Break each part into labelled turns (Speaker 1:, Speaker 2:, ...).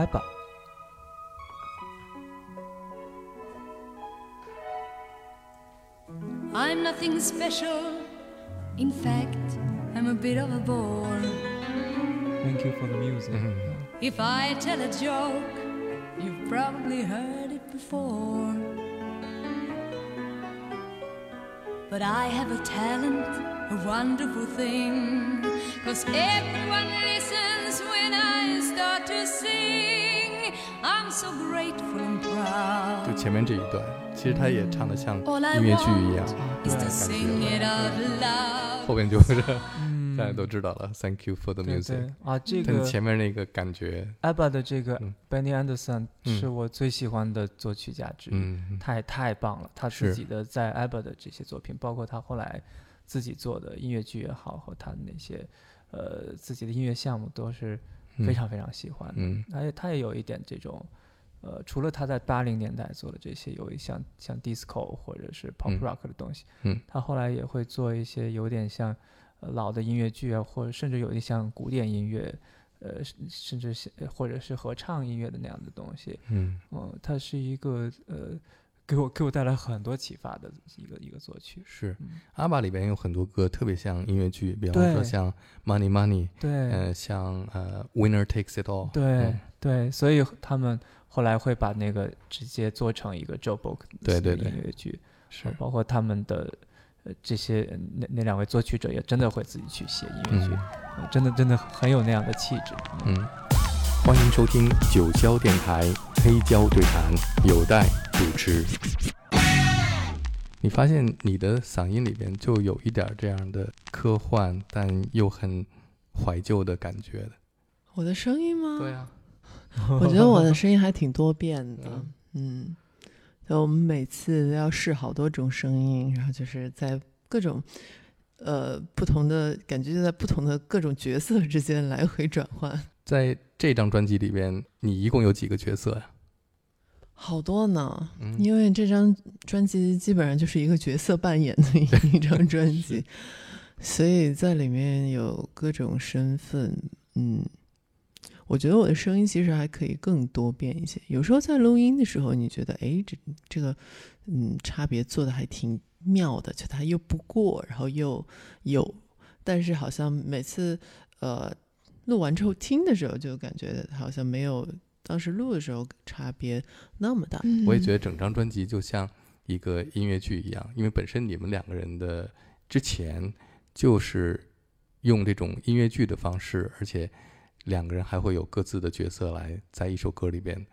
Speaker 1: ABBA。I'm nothing special. In fact, I'm a bit of a bore.
Speaker 2: Thank you for the
Speaker 1: music。If mm-hmm. I tell a joke, you've probably heard it before. But I have a talent, a wonderful thing. Cause everyone listens when I start to sing.
Speaker 3: 就
Speaker 1: proud.
Speaker 3: 前面这一段，其实他也唱的像音乐剧一样
Speaker 1: to
Speaker 3: 感觉.后边就是
Speaker 2: 嗯
Speaker 3: 大家都知道了，Thank you for the music
Speaker 2: 对。啊，这个
Speaker 3: 前面那个感觉
Speaker 2: ，ABBA 的这个
Speaker 3: 嗯
Speaker 2: Benny Anderson
Speaker 3: 嗯
Speaker 2: 是我最喜欢的作曲家之一。
Speaker 3: 嗯，
Speaker 2: 太太棒了！他自己的在 ABBA 的这些作品，包括他后来自己做的音乐剧也好，和他的那些呃自己的音乐项目，都是非常非常喜欢。
Speaker 3: 嗯。
Speaker 2: 他也他也有一点这种，呃，除了他在八零年代做的这些有一像像 disco 或者是 pop
Speaker 3: 嗯。
Speaker 2: rock 的东西，
Speaker 3: 嗯。
Speaker 2: 他后来也会做一些有点像、呃、老的音乐剧啊，或者甚至有点像古典音乐，呃，甚甚至是或者是合唱音乐的那样的东西。
Speaker 3: 嗯。
Speaker 2: 嗯，他是一个呃，给我给我带来很多启发的一个一个作曲。
Speaker 3: 是。
Speaker 2: 嗯。
Speaker 3: 阿爸里边有很多歌特别像音乐剧，比方说像 Money Money，
Speaker 2: 对、
Speaker 3: 呃，像呃 Winner Takes It All，
Speaker 2: 对、
Speaker 3: 嗯。
Speaker 2: 对，所以他们后来会把那个直接做成一个 Joe Book
Speaker 3: 对对对。
Speaker 2: 音乐剧，
Speaker 3: 是。
Speaker 2: 包括他们的呃这些呃那那两位作曲者也真的会自己去写音乐剧，呃真的真的很有那样的气质。
Speaker 3: 嗯，欢迎收听九霄电台黑胶对谈，有待主持。你发现你的嗓音里边就有一点儿这样的科幻，但又很怀旧的感觉的。
Speaker 4: 我的声音吗？
Speaker 3: 对啊，
Speaker 4: 我觉得我的声音还挺多变的。嗯，就我们每次都要试好多种声音，然后就是在各种呃不同的感觉，就在不同的各种角色之间来回转换，
Speaker 3: 在这张专辑里边，你一共有几个角色呀、
Speaker 4: 好多呢。
Speaker 3: 嗯
Speaker 4: 因为这张专辑基本上就是一个角色扮演的一 一张专辑，所以在里面有各种身份。嗯，我觉得我的声音其实还可以更多变一些。有时候在录音的时候，你觉得哎，这这个嗯差别做的还挺妙的，就它又不过，然后又有，但是好像每次呃录完之后听的时候，就感觉好像没有当时录的时候差别那么大。
Speaker 3: 我也觉得整张专辑就像一个音乐剧一样，因为本身你们两个人的之前就是用这种音乐剧的方式，而且两个人还会有各自的角色来在一首歌里边，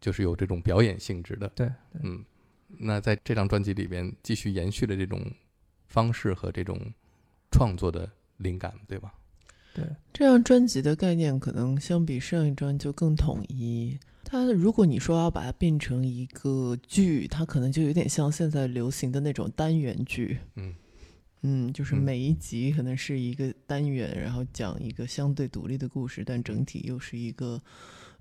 Speaker 3: 就是有这种表演性质的。
Speaker 2: 对，对
Speaker 3: 嗯，那在这张专辑里边继续延续了这种方式和这种创作的灵感，对吧？
Speaker 2: 对，
Speaker 4: 这张专辑的概念可能相比上一张就更统一。它如果你说要把它变成一个剧，它可能就有点像现在流行的那种单元剧。
Speaker 3: 嗯
Speaker 4: 嗯，就是
Speaker 3: 嗯
Speaker 4: 每一集可能是一个单元，然后讲一个相对独立的故事，但整体又是一个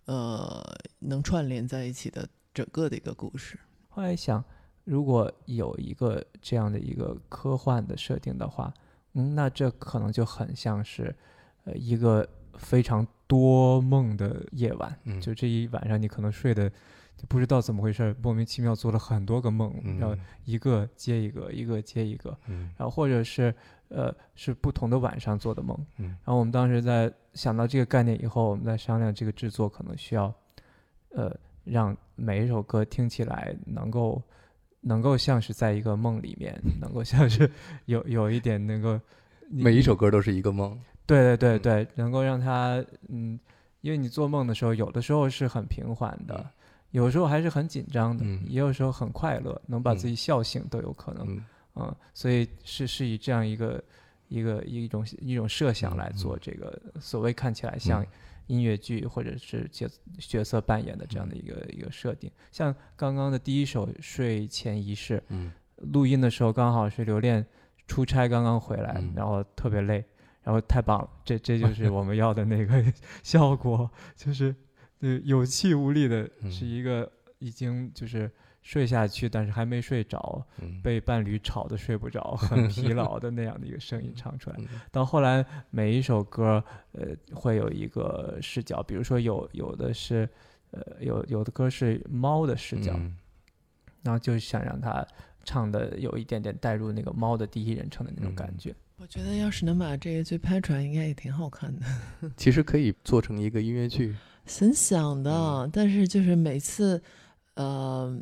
Speaker 4: 呃能串联在一起的整个的一个故事。
Speaker 2: 后来想，如果有一个这样的一个科幻的设定的话，嗯，那这可能就很像是，呃，一个非常多梦的夜晚。
Speaker 3: 嗯
Speaker 2: 就这一晚上，你可能睡的就不知道怎么回事儿，莫名其妙做了很多个梦，
Speaker 3: 嗯
Speaker 2: 然后一个接一个，一个接一个，
Speaker 3: 嗯
Speaker 2: 然后或者是呃是不同的晚上做的梦。
Speaker 3: 嗯
Speaker 2: 然后我们当时在想到这个概念以后，我们在商量这个制作可能需要，呃，让每一首歌听起来能够能够像是在一个梦里面，能够像是有有一点能够
Speaker 3: 每一首歌都是一个梦。
Speaker 2: 对对对
Speaker 3: 嗯。
Speaker 2: 对，能够让他嗯，因为你做梦的时候，有的时候是很平缓的，
Speaker 3: 嗯。
Speaker 2: 有时候还是很紧张的，
Speaker 3: 嗯。
Speaker 2: 也有时候很快乐，能把
Speaker 3: 嗯
Speaker 2: 自己笑醒都有可能。
Speaker 3: 嗯。
Speaker 2: 嗯，所以是是以这样一个一个一种一种设想来
Speaker 3: 嗯
Speaker 2: 做这个所谓看起来像
Speaker 3: 嗯。
Speaker 2: 音乐剧或者是角角色扮演的这样的一个一个设定。像刚刚的第一首《睡前仪式》，
Speaker 3: 嗯。
Speaker 2: 录音的时候刚好是刘恋出差刚刚回来
Speaker 3: 嗯，
Speaker 2: 然后特别累，然后太棒了，这这就是我们要的那个 效果，就是呃有气无力的，
Speaker 3: 嗯
Speaker 2: 是一个已经就是睡下去，但是还没睡着，
Speaker 3: 嗯，
Speaker 2: 被伴侣吵得睡不着，很疲劳的那样的一个声音唱出来。
Speaker 3: 嗯
Speaker 2: 到后来，每一首歌，呃，会有一个视角，比如说有有的是，呃，有有的歌是猫的视角，
Speaker 3: 嗯
Speaker 2: 然后就想让它唱的有一点点带入那个猫的第一人称的那种
Speaker 3: 嗯
Speaker 2: 感觉。
Speaker 4: 我觉得要是能把这个剧拍出来，应该也挺好看的。
Speaker 3: 其实可以做成一个音乐剧。
Speaker 4: 很想的，
Speaker 3: 嗯
Speaker 4: 但是就是每次，呃，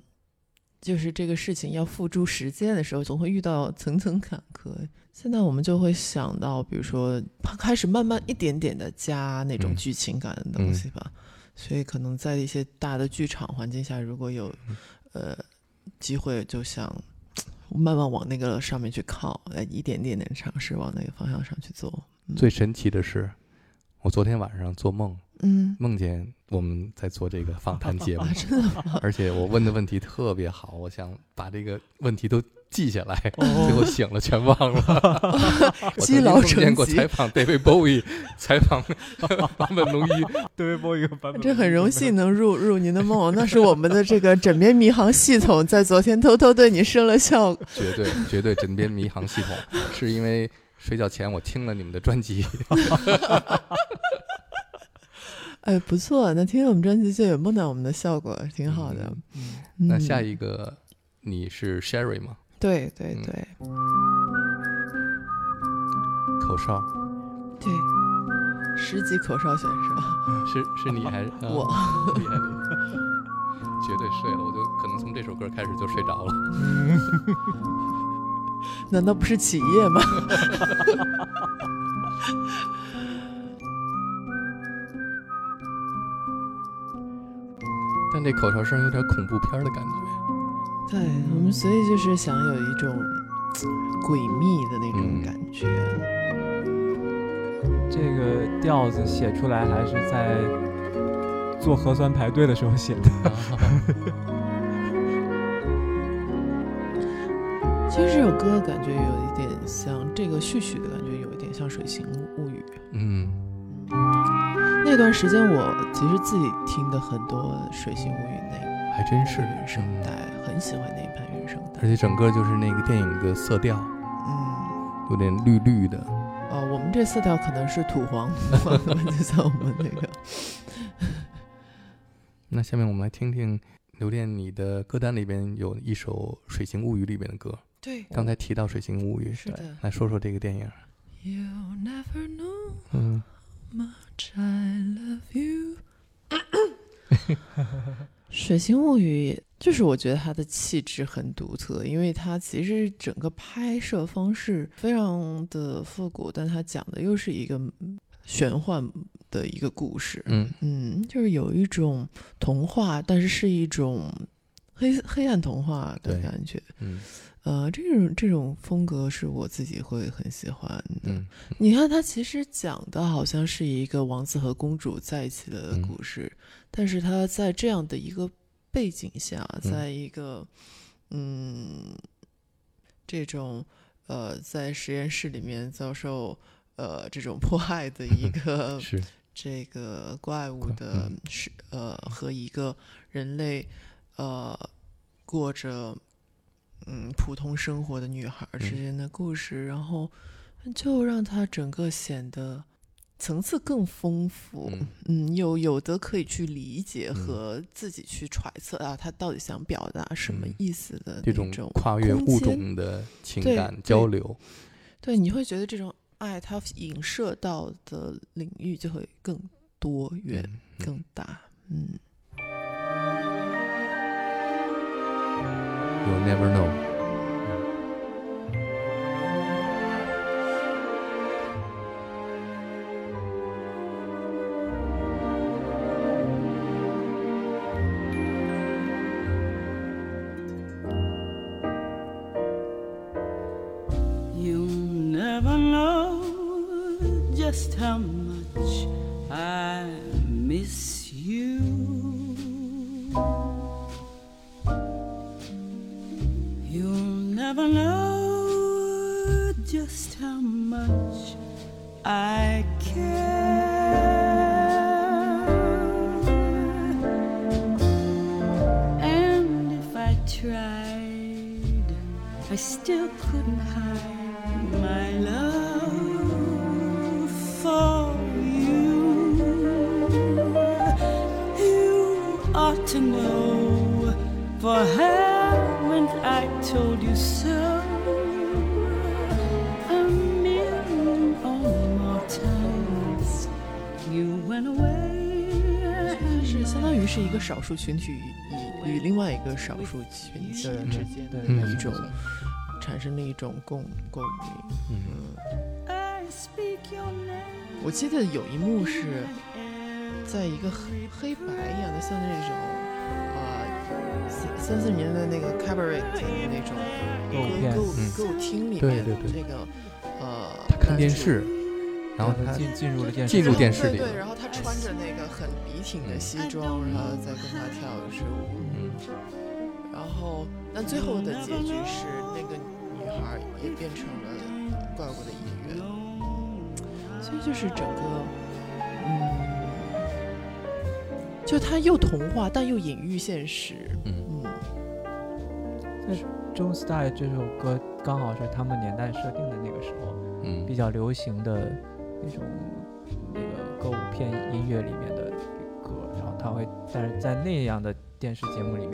Speaker 4: 就是这个事情要付诸实践的时候，总会遇到层层坎坷。现在我们就会想到，比如说，开始慢慢一点点的加那种
Speaker 3: 嗯
Speaker 4: 剧情感的东西吧。所以可能在一些大的剧场环境下，如果有
Speaker 3: 嗯
Speaker 4: 呃机会，就想慢慢往那个上面去靠，来，一点点的尝试往那个方向上去做。嗯
Speaker 3: 最神奇的是，我昨天晚上做梦，
Speaker 4: 嗯，
Speaker 3: 梦见我们在做这个访谈 节目
Speaker 4: 啊，，真的吗？
Speaker 3: 而且我问的问题特别好，我想把这个问题都记下来，
Speaker 2: 哦
Speaker 3: 最后醒了全忘了。我
Speaker 4: 积劳
Speaker 3: 曾经过采访 David Bowie，采访坂本龙一，
Speaker 2: 对播一个版本，
Speaker 4: 这很荣幸能入入您的梦，那是我们的这个枕边迷航系统在昨天偷偷对你生了效。
Speaker 3: 绝对绝对枕边迷航系统，是因为睡觉前我听了你们的专辑，
Speaker 4: 哎，不错，那听了我们专辑就有梦到我们的效果，挺好的。
Speaker 2: 嗯
Speaker 3: 那下
Speaker 4: 嗯
Speaker 3: 一个你是 Sherry 吗？
Speaker 4: 对对
Speaker 3: 嗯
Speaker 4: 对
Speaker 3: 口哨
Speaker 4: 对，十级口哨选手，
Speaker 3: 是是你还是啊
Speaker 4: 我
Speaker 3: 厉害厉害，绝对睡了，我就可能从这首歌开始就睡着了。
Speaker 4: 难道不是企业吗？
Speaker 3: 但这口哨声有点恐怖片的感觉。
Speaker 4: 对我们，所以就是想有一种诡秘的那种
Speaker 3: 嗯
Speaker 4: 感觉。
Speaker 2: 这个调子写出来还是在做核酸排队的时候写的。
Speaker 4: 其实这首歌感觉有一点像这个序曲的感觉，有一点像《水形物语》。
Speaker 3: 嗯，
Speaker 4: 那段时间我其实自己听的很多《水形物语》那
Speaker 3: 还真是
Speaker 4: 原声
Speaker 3: 嗯
Speaker 4: 带，很喜欢那一盘原声带
Speaker 3: 而。且整个就是那个电影的色调，
Speaker 4: 嗯，
Speaker 3: 有点绿绿的。
Speaker 4: 哦，我们这色调可能是土黄，就像我们那个。
Speaker 3: 那下面我们来听听刘恋，你的歌单里边有一首《水形物语》里边的歌。
Speaker 4: 对，
Speaker 3: 刚才提到《水形物语》，
Speaker 4: 是的。
Speaker 3: 来说说这个电影。
Speaker 4: You never know
Speaker 3: 嗯
Speaker 4: much I love you。水形物语就是我觉得它的气质很独特，因为它其实整个拍摄方式非常的复古，但它讲的又是一个嗯玄幻的一个故事。
Speaker 3: 嗯
Speaker 4: 嗯，就是有一种童话，但是是一种黑黑暗童话的感觉。
Speaker 3: 嗯
Speaker 4: 呃，这种这种风格是我自己会很喜欢的。
Speaker 3: 嗯
Speaker 4: 你看，它其实讲的好像是一个王子和公主在一起的
Speaker 3: 嗯
Speaker 4: 故事，但是他在这样的一个背景下，
Speaker 3: 嗯。
Speaker 4: 在一个嗯这种呃在实验室里面遭受呃这种迫害的一 个这个怪物
Speaker 3: 怪
Speaker 4: 的
Speaker 3: 嗯。
Speaker 4: 是呃和一个人类呃过着嗯普通生活的女孩儿之
Speaker 3: 嗯。
Speaker 4: 间的故事，然后就让他整个显得层次更丰富，
Speaker 3: 嗯
Speaker 4: 嗯，有有的可以去理解
Speaker 3: 嗯
Speaker 4: 和自己去揣测啊，他到底想表达什么
Speaker 3: 嗯
Speaker 4: 意思的
Speaker 3: 这种跨越物种的情感交流。
Speaker 4: 对，你会觉得这种爱它影射到的领域就会更多元、更大，嗯。
Speaker 3: You'll never know。
Speaker 5: Just how
Speaker 4: 是相当于是一个少数群体与与与另外一个少数群体之间的一种产生了一种共共鸣。
Speaker 3: 嗯.
Speaker 4: 我记得有一幕是在一个黑黑白一样的，像那种啊三三四年的那个 cabaret 的那种
Speaker 2: 歌
Speaker 4: 歌歌舞厅里面，
Speaker 3: 对对对
Speaker 4: 这个呃，
Speaker 3: 他看电视，然后他
Speaker 2: 进进入了电视
Speaker 3: 进入
Speaker 2: 剧
Speaker 3: 电视里
Speaker 4: 对对，然后他穿着那个很笔挺的西装，然后再跟他跳一支舞。
Speaker 3: 嗯。
Speaker 4: 然后，那最后的结局是那个女孩也变成了怪物的一员，所以就是整个，嗯，就他又童话但又隐喻现实，
Speaker 3: 嗯。
Speaker 4: 嗯，《
Speaker 2: Jones Die》这首歌刚好是他们年代设定的那个时候
Speaker 3: 嗯。
Speaker 2: 比较流行的那种那个歌舞片音乐里面的歌，然后他会，但是在那样的电视节目里面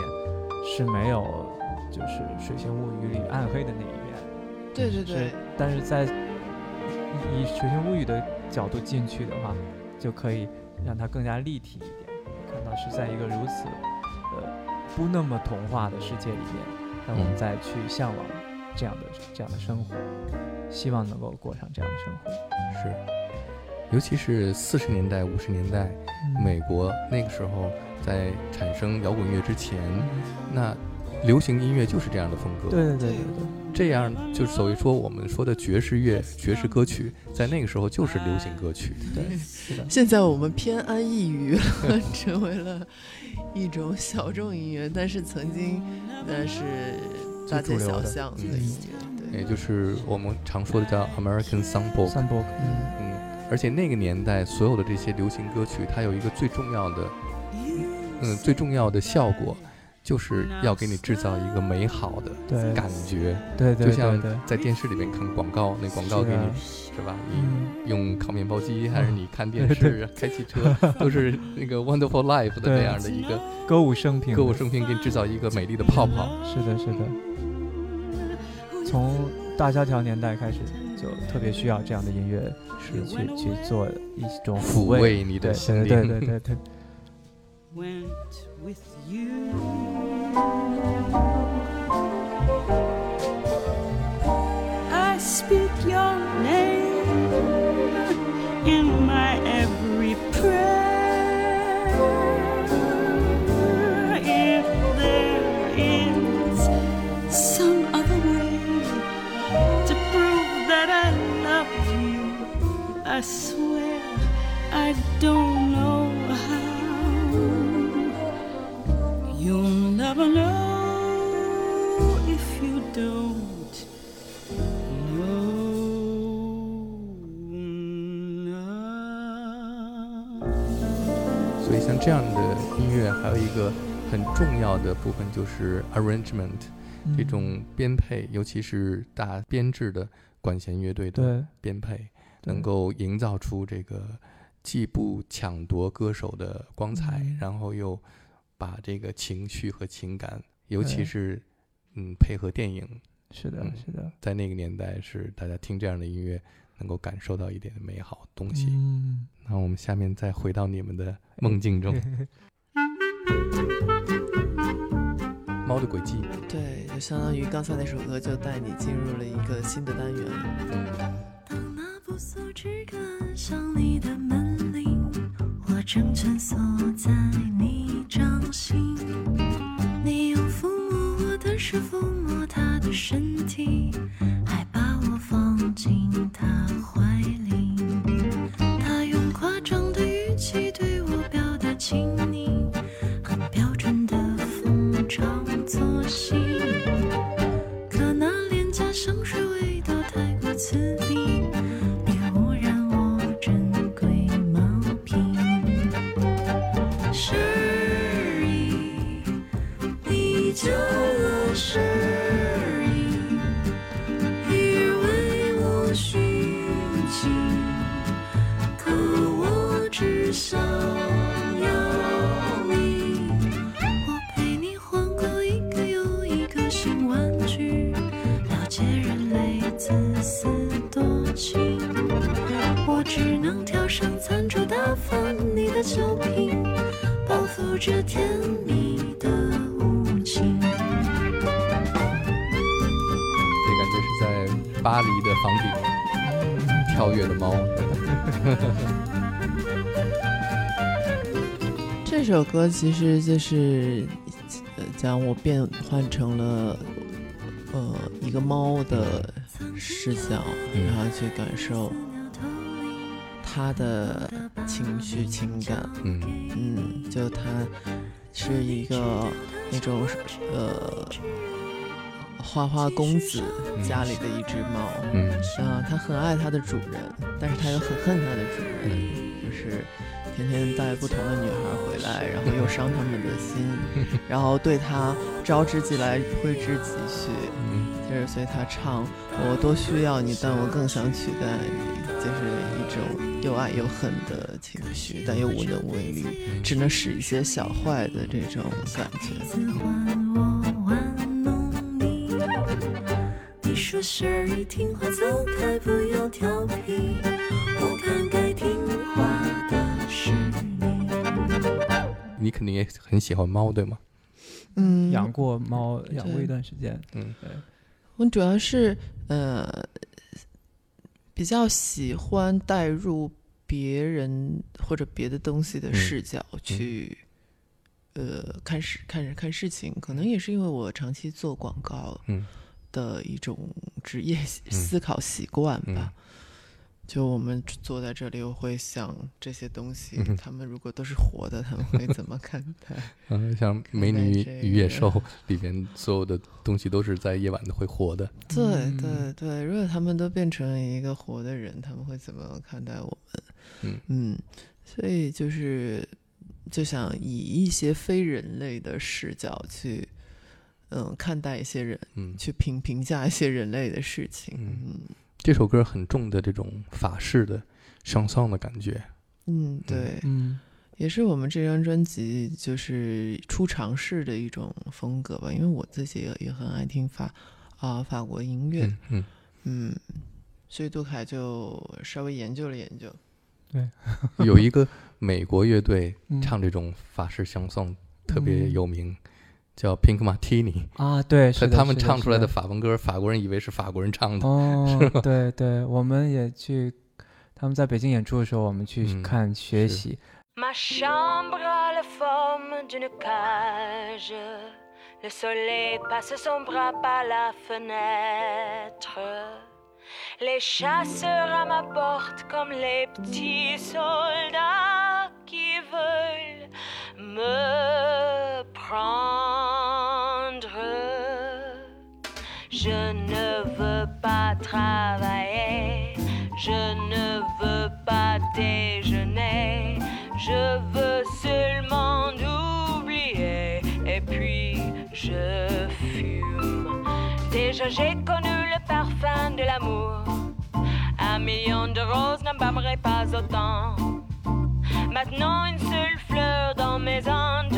Speaker 2: 是没有就是《水形物语》里暗黑的那一面，
Speaker 4: 对对对，
Speaker 2: 但是在以以《水形物语》的角度进去的话，就可以让它更加立体一点，看到是在一个如此呃不那么童话的世界里面，让我们
Speaker 3: 嗯。
Speaker 2: 再去向往这样的这样的生活，希望能够过上这样的生活。
Speaker 3: 是，尤其是四十年代、五十年代，美国那个时候在产生摇滚乐之前，那流行音乐就是这样的风格。
Speaker 2: 对对对对对。
Speaker 3: 这样就是所谓说我们说的爵士乐、爵士歌曲，在那个时候就是流行歌曲。
Speaker 2: 对对，是的，
Speaker 4: 现在我们偏安一隅了，成为了一种小众音乐，但是曾经那是大街小巷的音乐，对，
Speaker 3: 也就是我们常说的叫 American Songbook。
Speaker 2: 三波
Speaker 4: 嗯，
Speaker 3: 嗯，而且那个年代所有的这些流行歌曲，它有一个最重要的，嗯，最重要的效果，就是要给你制造一个美好的感觉，
Speaker 2: 对对。对
Speaker 3: 就像，在电视里面看广告，那广告给你是吧？你
Speaker 2: 嗯，
Speaker 3: 用烤面包机，还是你看电视、开汽车，都是那个 Wonderful Life 的那样的一个。
Speaker 2: 歌舞升平，
Speaker 3: 歌舞升平，给你制造一个美丽的泡泡。
Speaker 2: 是的，是的。从大萧条年代开始，就特别需要这样的音乐
Speaker 3: 是
Speaker 2: 去去做一种
Speaker 3: 抚
Speaker 2: 慰。
Speaker 3: 慰你的
Speaker 2: 对
Speaker 3: 心
Speaker 2: 对对
Speaker 3: 灵。
Speaker 2: 对对对
Speaker 5: ，went with you. I speak your name I swear I don't know how. You'll never know if you don't know. now.
Speaker 3: 所以像这样的音乐，还有一个很重要的部分就是 arrangement 这
Speaker 2: 嗯
Speaker 3: 种编配，尤其是大编制的管弦乐队的编配，
Speaker 2: 对
Speaker 3: 能够营造出这个既不抢夺歌手的光彩，
Speaker 2: 嗯
Speaker 3: 然后又把这个情绪和情感，尤其是嗯配合电影，
Speaker 2: 是的
Speaker 3: 嗯，
Speaker 2: 是的。
Speaker 3: 在那个年代是大家听这样的音乐能够感受到一点美好东西。
Speaker 2: 嗯，
Speaker 3: 那我们下面再回到你们的梦境中，猫的轨迹，
Speaker 4: 对，就相当于刚才那首歌就带你进入了一个新的单元。
Speaker 3: 嗯，
Speaker 1: 只敢按上你的门铃，我正蜷缩在你掌心。你用抚摸我的手，抚摸他的身体，
Speaker 5: 跳
Speaker 3: 跃的猫。
Speaker 4: 这首歌其实就是将我变换成了呃一个猫的视角，然后去感受它的情绪情感。
Speaker 3: 嗯
Speaker 4: 嗯，就它是一个那种呃花花公子家里的一只猫。
Speaker 3: 嗯
Speaker 4: 啊，它很爱它的主人，但是它又很恨它的主人，就是天天带不同的女孩回来，然后又伤他们的心，然后对它招之即来，挥之即去。
Speaker 3: 嗯
Speaker 4: 就是所以他唱我多需要你，但我更想取代你，就是一种又爱又恨的情绪，但又无能为力，只能使一些小坏的这种感觉。
Speaker 5: 说事儿一听话，走开，不要调皮。我看该听话的是你。
Speaker 3: 你肯定也很喜欢猫，对吗？
Speaker 4: 嗯，
Speaker 2: 养过猫，养过一段时间。
Speaker 3: 嗯
Speaker 2: 对，
Speaker 4: 我主要是呃比较喜欢带入别人或者别的东西的
Speaker 3: 嗯
Speaker 4: 视角去、呃看事看看事情，可能也是因为我长期做广告
Speaker 3: 嗯
Speaker 4: 的一种职业思考习惯吧。
Speaker 3: 嗯
Speaker 4: 就我们坐在这里，我会想这些东西，
Speaker 3: 嗯
Speaker 4: 他们如果都是活的，他们会怎么看待？
Speaker 3: 嗯，像《美女与野兽》里边所有的东西都是在夜晚的会活的。
Speaker 4: 对
Speaker 2: 嗯
Speaker 4: 对对，如果他们都变成一个活的人，他们会怎么看待我们？
Speaker 3: 嗯
Speaker 4: 所以就是就想以一些非人类的视角去，嗯，看待一些人，
Speaker 3: 嗯，
Speaker 4: 去评评价一些人类的事情。
Speaker 3: 嗯
Speaker 4: 嗯
Speaker 3: 这首歌很重的这种法式的上丧的感觉。
Speaker 4: 嗯，对，
Speaker 2: 嗯
Speaker 4: 也是我们这张专辑就是初尝试的一种风格吧，因为我自己也也很爱听法啊、法国音乐，
Speaker 3: 嗯嗯
Speaker 4: 嗯，所以杜凯就稍微研究了研究。
Speaker 3: 对有一个美国乐队
Speaker 2: 嗯
Speaker 3: 唱这种法式相送特别
Speaker 2: 嗯
Speaker 3: 有名，叫 Pink Martini。
Speaker 2: 啊，对，是
Speaker 3: 他们唱出来的法文歌，法国人以为是法国人唱的。
Speaker 2: 哦，对对，我们也去，他们在北京演出的时候，我们去
Speaker 3: 嗯
Speaker 2: 看学习。
Speaker 1: Ma chambre a la forme d'une cage. Le soleil passe son bras par la fenêtre. Les chasseurs à ma porte comme les petits soldats qui veulent me prendre. Je ne veux pas travailler, je ne veux pas déjeuner, je veux seulement oublier et puis je fume. Déjà j'ai connu le parfum de l'amour, un million de roses n'embâmerait pas autant. Maintenant une seule fleur dans mes entourages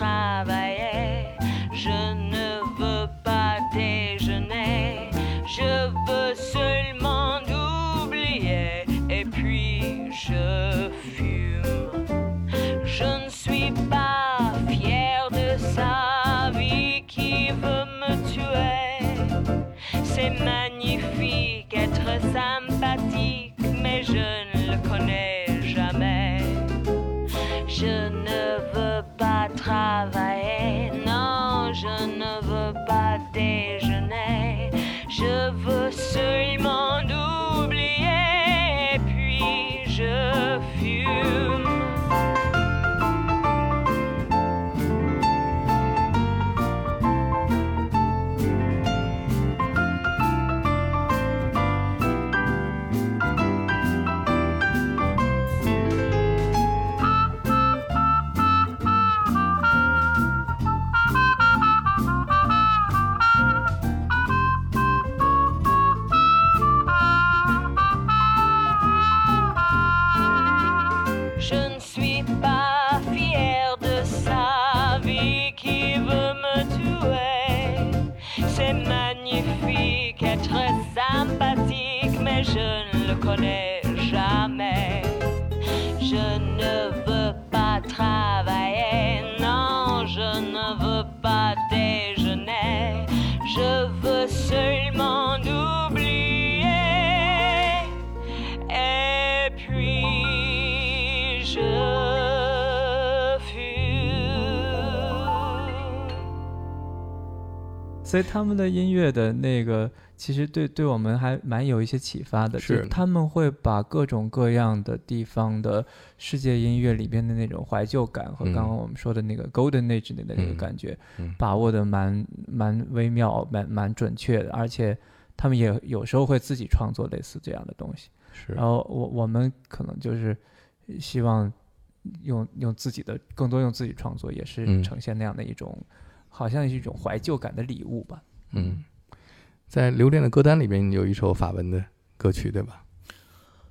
Speaker 6: cry
Speaker 2: 所以他们的音乐的那个，其实对对我们还蛮有一些启发的。
Speaker 3: 是
Speaker 2: 他们会把各种各样的地方的世界音乐里边的那种怀旧感和
Speaker 3: 嗯
Speaker 2: 刚刚我们说的那个 Golden Age 的那个
Speaker 3: 嗯
Speaker 2: 感觉，
Speaker 3: 嗯
Speaker 2: 把握的蛮蛮微妙、蛮蛮准确的，而且他们也有时候会自己创作类似这样的东西。
Speaker 3: 是
Speaker 2: 然后我我们可能就是希望用用自己的更多用自己创作，也是
Speaker 3: 嗯
Speaker 2: 呈现那样的一种，好像是一种怀旧感的礼物吧。
Speaker 3: 嗯，在留恋的歌单里边有一首法文的歌曲，对吧？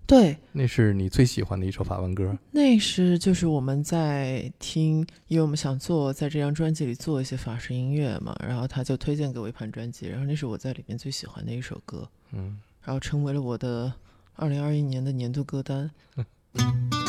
Speaker 4: 对，
Speaker 3: 那是你最喜欢的一首法文歌。
Speaker 4: 那是就是我们在听，因为我们想做在这张专辑里做一些法式音乐嘛，然后他就推荐给我一盘专辑，然后那是我在里面最喜欢的一首歌，
Speaker 3: 嗯，
Speaker 4: 然后成为了我的二零二一年的年度歌单。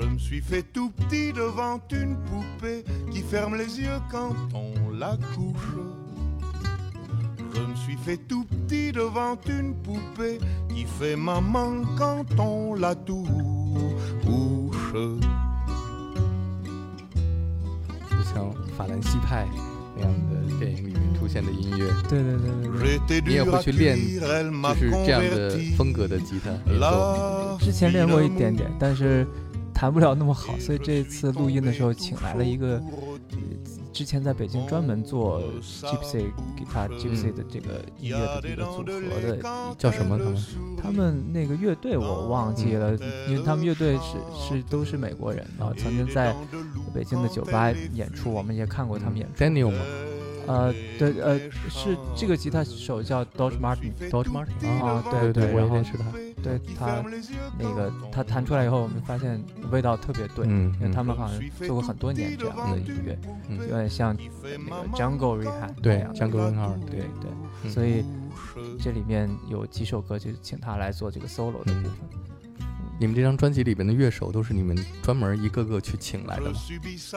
Speaker 7: Je me suis fait tout petit devant une poupée qui ferme les yeux quand on la couche. Je me suis fait tout petit devant une poupée qui fait maman quand on la touche.
Speaker 3: 就像法兰西派那样的电影里面出现的音乐，
Speaker 2: 对对对对对。
Speaker 7: J'étais
Speaker 3: 你也
Speaker 7: dur
Speaker 3: 会
Speaker 7: à
Speaker 3: 去练，
Speaker 7: cuire, elle
Speaker 3: 就
Speaker 7: m'a
Speaker 3: 是这样的
Speaker 7: converti.
Speaker 3: 风格的吉他演奏。
Speaker 7: La
Speaker 2: 之前练过一
Speaker 7: fine
Speaker 2: 点点，但是 弹不了那么好，所以这次录音的时候请来了一个之前在北京专门做 Gypsy 给他 Gypsy 的这个音乐的一个组合的，
Speaker 3: 叫什么？他们？
Speaker 2: 他们那个乐队我忘记了，因为他们乐队是是都是美国人，啊曾经在北京的酒吧演出，我们也看过他们演出。
Speaker 3: Daniel 吗？
Speaker 2: 呃，对，呃，是这个吉他手叫 Dodge
Speaker 3: Martin，Dodge Martin
Speaker 2: 啊对
Speaker 3: 对我也
Speaker 2: 对然后
Speaker 3: 认识他。
Speaker 2: 对他那个他弹出来以后，我们发现味道特别对，
Speaker 3: 嗯
Speaker 2: 因为他们好像做过很多年这样的音乐，
Speaker 3: 嗯。
Speaker 2: 有点像那个 Jungle Rehab
Speaker 3: 对
Speaker 2: 那样的
Speaker 3: ，Jungle Reinhardt，
Speaker 2: 对
Speaker 3: 对
Speaker 2: 对，
Speaker 3: 嗯。
Speaker 2: 所以这里面有几首歌就请他来做这个 solo 的部分。
Speaker 3: 你们这张专辑里边的乐手都是你们专门一个个去请来的吗？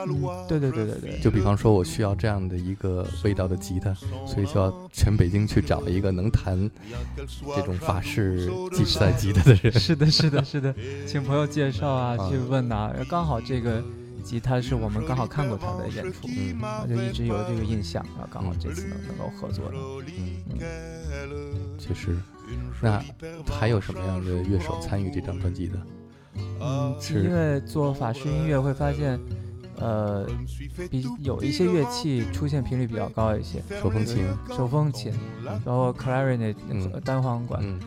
Speaker 2: 嗯，对对对对对，
Speaker 3: 就比方说，我需要这样的一个味道的吉他，所以就要全北京去找一个能弹这种法式吉赛吉他的人。
Speaker 2: 是的，是的，是的，请朋友介绍啊，
Speaker 3: 啊
Speaker 2: 去问呐、刚好这个吉他是我们刚好看过他的演出，
Speaker 3: 嗯
Speaker 2: 然后就一直有这个印象，然后刚好这次能能够合作嗯。
Speaker 3: 确实，那还有什么样的乐手参与这张专辑的？
Speaker 2: 嗯，
Speaker 3: 是。
Speaker 2: 因为做法式音乐会发现，呃，比有一些乐器出现频率比较高一些，
Speaker 3: 手风琴，
Speaker 2: 手风琴，然后 clarinet 单簧管，
Speaker 3: 嗯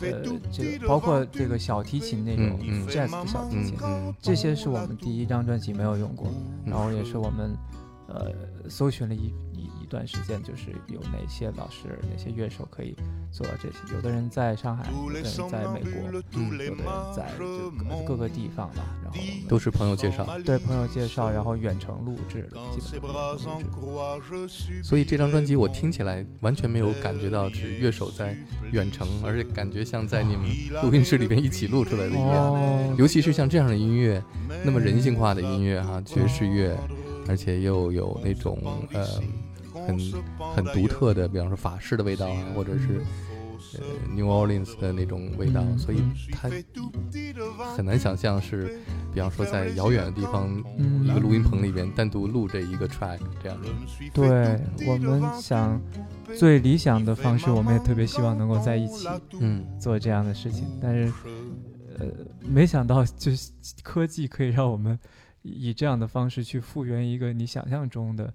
Speaker 2: 呃，这个包括这个小提琴那种 jazz 的小提
Speaker 3: 嗯
Speaker 2: 琴，
Speaker 3: 嗯
Speaker 2: 这些是我们第一张专辑没有用过，
Speaker 3: 嗯
Speaker 2: 然后也是我们呃搜寻了一段时间，就是有哪些老师、哪些乐手可以做到这些。有的人在上海，有的人在美国，
Speaker 3: 嗯
Speaker 2: 有的人在就各各个地方吧。然后
Speaker 3: 都是朋友介绍。
Speaker 2: 对朋友介绍，然后远程录制的，基本上是远程录制。
Speaker 3: 所以这张专辑我听起来完全没有感觉到是乐手在远程，而且感觉像在你们录音室里边一起录出来的一样。
Speaker 2: 哦，
Speaker 3: 尤其是像这样的音乐，那么人性化的音乐哈、爵士乐，而且又有那种呃很很独特的，比方说法式的味道啊，或者是呃 New Orleans 的那种味道，
Speaker 2: 嗯
Speaker 3: 所以它很难想象是比方说在遥远的地方
Speaker 2: 嗯
Speaker 3: 一个录音棚里边单独录这一个 track 这样的。
Speaker 2: 对我们想最理想的方式，我们也特别希望能够在一起
Speaker 3: 嗯
Speaker 2: 做这样的事情，但是呃，没想到就是科技可以让我们以这样的方式去复原一个你想象中的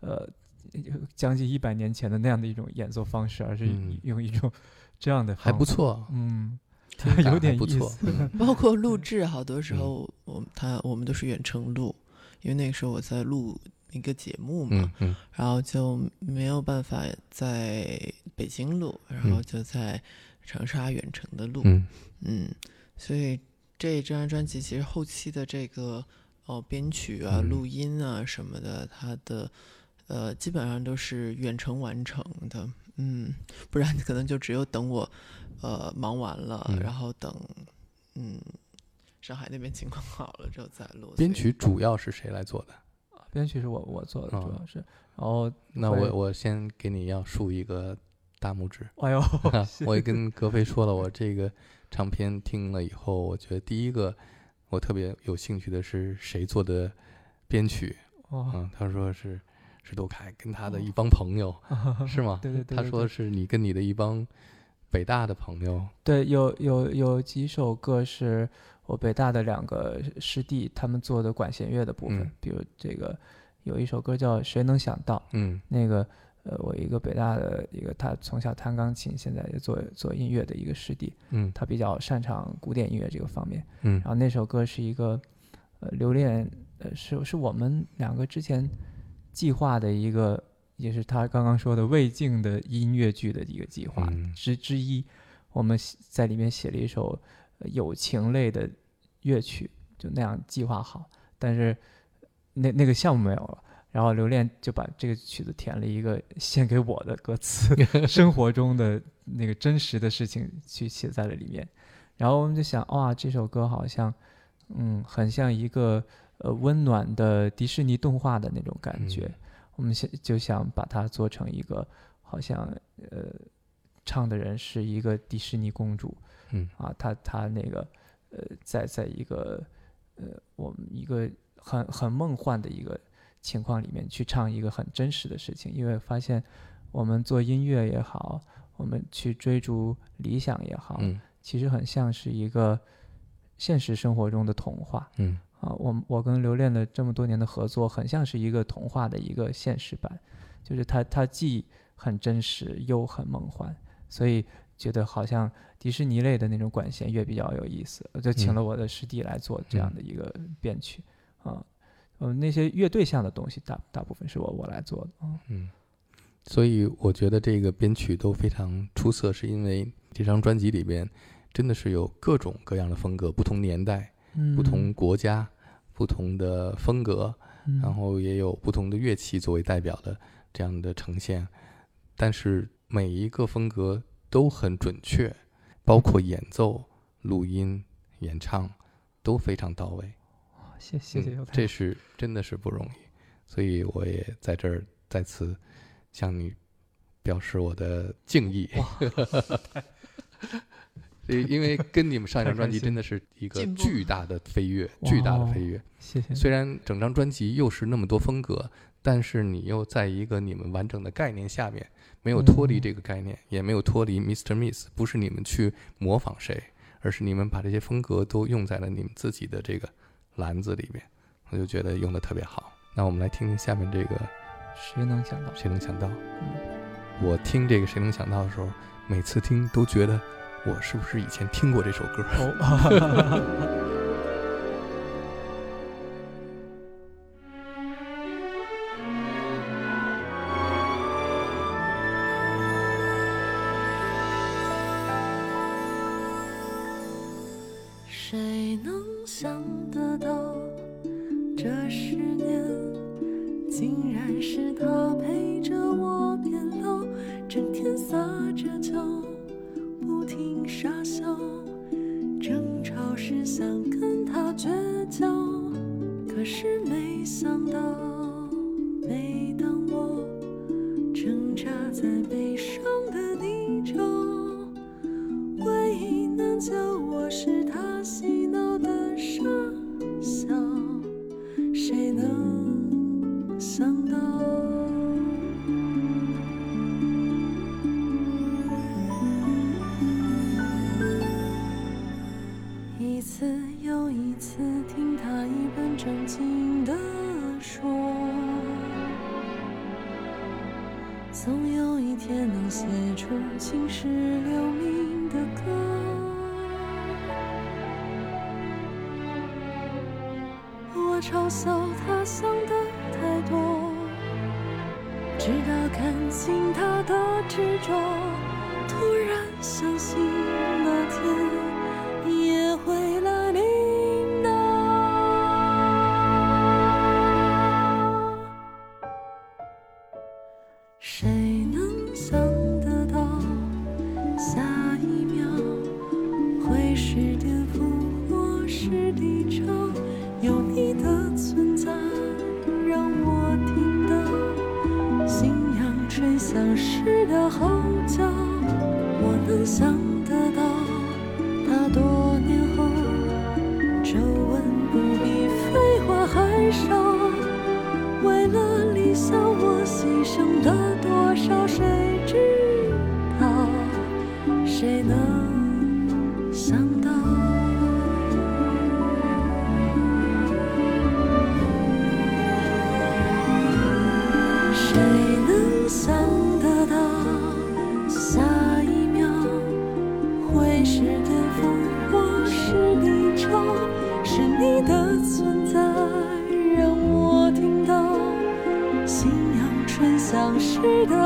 Speaker 2: 呃 将近一百年前的那样的一种演奏方式，而是
Speaker 3: 嗯。
Speaker 2: 用一种 这样的
Speaker 3: 还不，错，
Speaker 2: 嗯，有点
Speaker 3: 不错
Speaker 4: 包括录制，好多时
Speaker 3: 嗯。
Speaker 4: 候我们他我们都是远程录，因为那个时候我在录一个节目嘛，然后就没有办法在北京录，然后
Speaker 3: 嗯。
Speaker 4: 就在长沙远程的录，
Speaker 3: 嗯。
Speaker 4: 嗯，所以这张专辑其实后期的这个哦编曲啊、
Speaker 3: 嗯。
Speaker 4: 录音啊什么的，它的呃基本上都是远程完成的，嗯，不然可能就只有等我呃忙完了，
Speaker 3: 嗯
Speaker 4: 然后等嗯上海那边情况好了之后再录。
Speaker 3: 编曲主要是谁来做的？
Speaker 2: 编曲是我我做的，主
Speaker 3: 哦
Speaker 2: 要是，然后
Speaker 3: 那我我先给你要竖一个大拇指。
Speaker 2: 哎呦
Speaker 3: 我也跟 格飞说了，我这个唱片听了以后，我觉得第一个我特别有兴趣的是谁做的编曲。
Speaker 2: 哦，
Speaker 3: 嗯，他说是石头凯跟他的一帮朋友，是吗？
Speaker 2: 对对对
Speaker 3: 他说是你跟你的一帮北大的朋友。
Speaker 2: 对，有有有几首歌是我北大的两个师弟他们做的管弦乐的部分，
Speaker 3: 嗯
Speaker 2: 比如这个有一首歌叫《谁能想到》，
Speaker 3: 嗯
Speaker 2: 那个呃，我一个北大的一个他从小弹钢琴，现在也做做音乐的一个师弟，
Speaker 3: 嗯
Speaker 2: 他比较擅长古典音乐这个方面。
Speaker 3: 嗯
Speaker 2: 然后那首歌是一个呃留恋，呃是是我们两个之前计划的一个，也是他刚刚说的未竟的音乐剧的一个计划
Speaker 3: 嗯
Speaker 2: 之之一。我们写在里面写了一首呃友情类的乐曲，就那样计划好，但是那那个项目没有了。然后刘恋就把这个曲子填了一个献给我的歌词，生活中的那个真实的事情去写在了里面。然后我们就想，哇，这首歌好像，嗯，很像一个呃温暖的迪士尼动画的那种感觉。
Speaker 3: 嗯。
Speaker 2: 我们想就想把它做成一个，好像呃，唱的人是一个迪士尼公主
Speaker 3: 嗯。
Speaker 2: 啊，她她那个呃，在在一个呃我们一个很很梦幻的一个情况里面去唱一个很真实的事情，因为发现我们做音乐也好，我们去追逐理想也好，
Speaker 3: 嗯。
Speaker 2: 其实很像是一个现实生活中的童话
Speaker 3: 嗯
Speaker 2: 啊。我我跟刘恋的这么多年的合作，很像是一个童话的一个现实版，就是它它既很真实又很梦幻，所以觉得好像迪士尼类的那种管弦乐比较有意思，我就请
Speaker 3: 嗯
Speaker 2: 了我的师弟来做这样的一个编曲啊。呃，那些乐队像的东西大大部分是我我来做的啊。
Speaker 3: 嗯。所以我觉得这个编曲都非常出色，是因为这张专辑里边真的是有各种各样的风格，不同年代、
Speaker 2: 嗯，
Speaker 3: 不同国家、不同的风格，
Speaker 2: 嗯，
Speaker 3: 然后也有不同的乐器作为代表的这样的呈现，但是每一个风格都很准确，包括演奏、录音、演唱都非常到位。
Speaker 2: 谢谢
Speaker 3: 这是真的是不容易，所以我也在这儿再次向你表示我的敬意。对，因为跟你们上一张专辑真的是一个巨大的飞跃，巨大的飞跃。
Speaker 2: 谢谢。
Speaker 3: 虽然整张专辑又是那么多风格，但是你又在一个你们完整的概念下面，没有脱离
Speaker 2: 嗯
Speaker 3: 这个概念，也没有脱离 Mr. Miss，不是你们去模仿谁，而是你们把这些风格都用在了你们自己的这个篮子里面，我就觉得用的特别好。那我们来听听下面这个，
Speaker 2: 谁能想到？
Speaker 3: 谁能想到？
Speaker 2: 嗯
Speaker 3: 我听这个谁能想到的时候，每次听都觉得我是不是以前听过这首歌？
Speaker 5: 傻笑。争吵时想跟他绝交，可是没想到，每当我挣扎在悲伤的泥沼。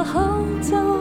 Speaker 8: 好走。